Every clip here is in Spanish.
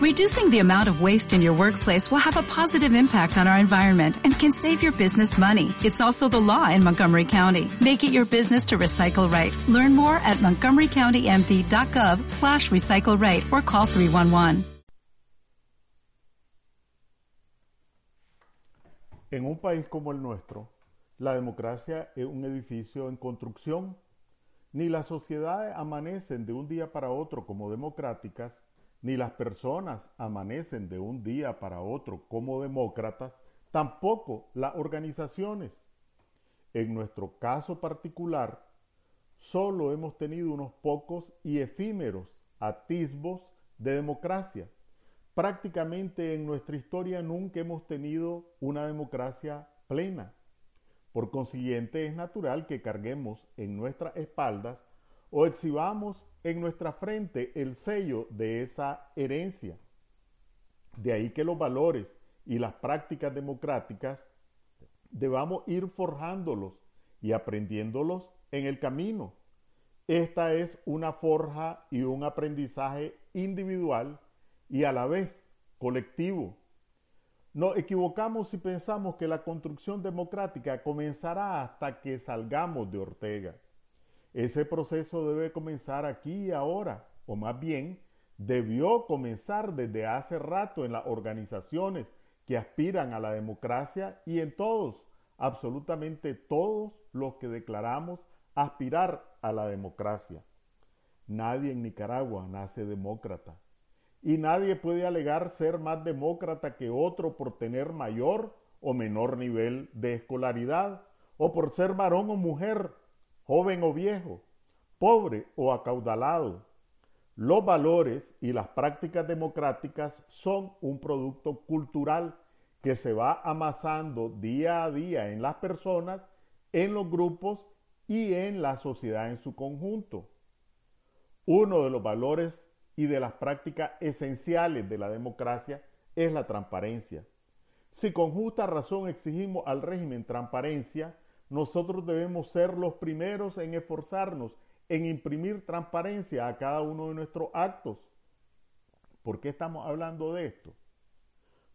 Reducing the amount of waste in your workplace will have a positive impact on our environment and can save your business money. It's also the law in Montgomery County. Make it your business to recycle right. Learn more at montgomerycountymd.gov slash recycle right or call 311. En un país como el nuestro, la democracia es un edificio en construcción. Ni las sociedades amanecen de un día para otro como democráticas, ni las personas amanecen de un día para otro como demócratas, tampoco las organizaciones. En nuestro caso particular, solo hemos tenido unos pocos y efímeros atisbos de democracia. Prácticamente en nuestra historia nunca hemos tenido una democracia plena. Por consiguiente, es natural que carguemos en nuestras espaldas o exhibamos en nuestra frente el sello de esa herencia. De ahí que los valores y las prácticas democráticas debamos ir forjándolos y aprendiéndolos en el camino. Esta es una forja y un aprendizaje individual y a la vez colectivo. Nos equivocamos si pensamos que la construcción democrática comenzará hasta que salgamos de Ortega. Ese proceso debe comenzar aquí y ahora, o más bien, debió comenzar desde hace rato en las organizaciones que aspiran a la democracia y en todos, absolutamente todos los que declaramos aspirar a la democracia. Nadie en Nicaragua nace demócrata y nadie puede alegar ser más demócrata que otro por tener mayor o menor nivel de escolaridad o por ser varón o mujer joven o viejo, pobre o acaudalado. Los valores y las prácticas democráticas son un producto cultural que se va amasando día a día en las personas, en los grupos y en la sociedad en su conjunto. Uno de los valores y de las prácticas esenciales de la democracia es la transparencia. Si con justa razón exigimos al régimen transparencia, nosotros debemos ser los primeros en esforzarnos en imprimir transparencia a cada uno de nuestros actos. ¿Por qué estamos hablando de esto?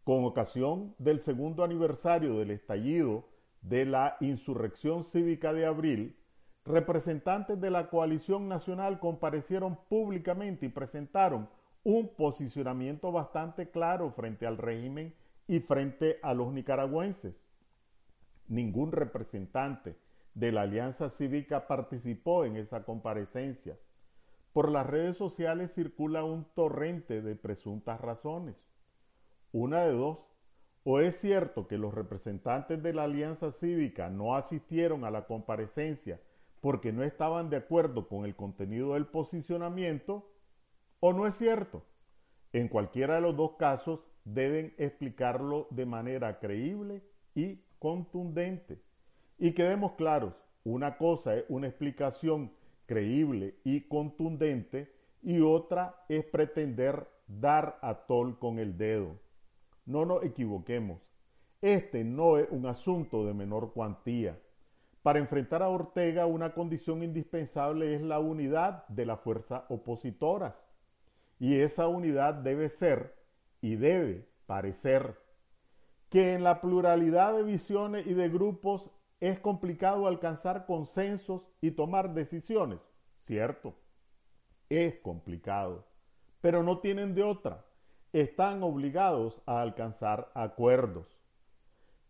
Con ocasión del segundo aniversario del estallido de la insurrección cívica de abril, representantes de la coalición nacional comparecieron públicamente y presentaron un posicionamiento bastante claro frente al régimen y frente a los nicaragüenses ningún representante de la Alianza Cívica participó en esa comparecencia. Por las redes sociales circula un torrente de presuntas razones. Una de dos, o es cierto que los representantes de la Alianza Cívica no asistieron a la comparecencia porque no estaban de acuerdo con el contenido del posicionamiento, o no es cierto. En cualquiera de los dos casos deben explicarlo de manera creíble y contundente. Y quedemos claros, una cosa es una explicación creíble y contundente y otra es pretender dar a tol con el dedo. No nos equivoquemos. Este no es un asunto de menor cuantía. Para enfrentar a Ortega una condición indispensable es la unidad de las fuerzas opositoras. Y esa unidad debe ser y debe parecer que en la pluralidad de visiones y de grupos es complicado alcanzar consensos y tomar decisiones. Cierto, es complicado, pero no tienen de otra. Están obligados a alcanzar acuerdos.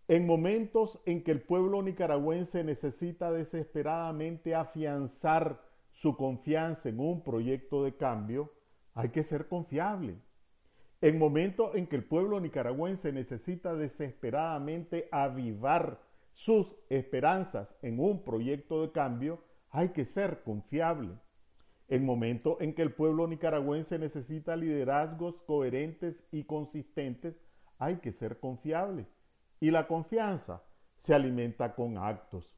En momentos en que el pueblo nicaragüense necesita desesperadamente afianzar su confianza en un proyecto de cambio, hay que ser confiable. En momentos en que el pueblo nicaragüense necesita desesperadamente avivar sus esperanzas en un proyecto de cambio, hay que ser confiable. En momentos en que el pueblo nicaragüense necesita liderazgos coherentes y consistentes, hay que ser confiables. Y la confianza se alimenta con actos.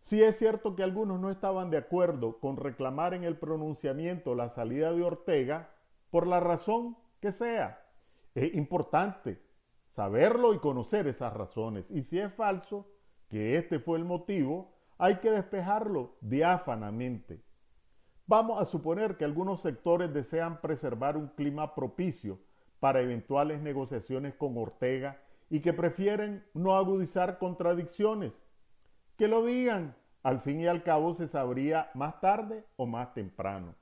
Si es cierto que algunos no estaban de acuerdo con reclamar en el pronunciamiento la salida de Ortega, por la razón que sea. Es importante saberlo y conocer esas razones. Y si es falso, que este fue el motivo, hay que despejarlo diáfanamente. Vamos a suponer que algunos sectores desean preservar un clima propicio para eventuales negociaciones con Ortega y que prefieren no agudizar contradicciones. Que lo digan, al fin y al cabo se sabría más tarde o más temprano.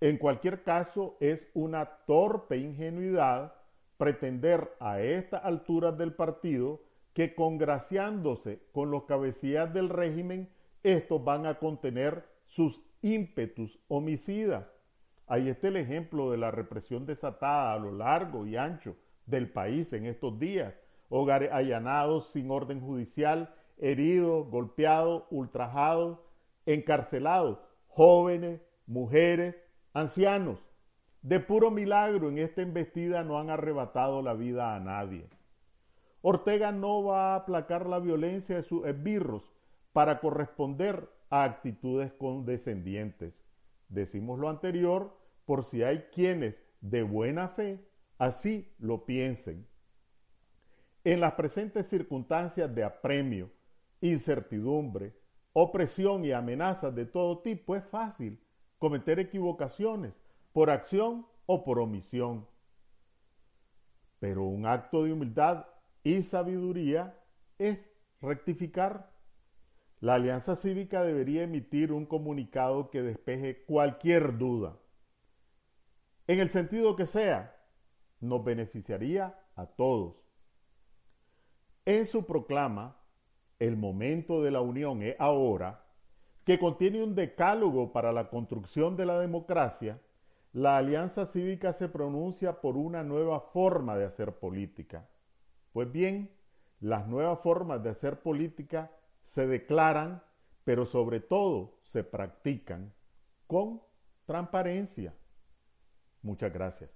En cualquier caso, es una torpe ingenuidad pretender a estas alturas del partido que congraciándose con los cabecillas del régimen, estos van a contener sus ímpetus homicidas. Ahí está el ejemplo de la represión desatada a lo largo y ancho del país en estos días. Hogares allanados sin orden judicial, heridos, golpeados, ultrajados, encarcelados, jóvenes, mujeres, ancianos. De puro milagro en esta embestida no han arrebatado la vida a nadie. Ortega no va a aplacar la violencia de sus esbirros para corresponder a actitudes condescendientes. Decimos lo anterior por si hay quienes de buena fe así lo piensen. En las presentes circunstancias de apremio, incertidumbre, opresión y amenazas de todo tipo es fácil cometer equivocaciones por acción o por omisión. Pero un acto de humildad y sabiduría es rectificar. La Alianza Cívica debería emitir un comunicado que despeje cualquier duda. En el sentido que sea, nos beneficiaría a todos. En su proclama, el momento de la unión es ahora, que contiene un decálogo para la construcción de la democracia, la Alianza Cívica se pronuncia por una nueva forma de hacer política pues bien, las nuevas formas de hacer política se declaran, pero sobre todo se practican con transparencia. Muchas gracias.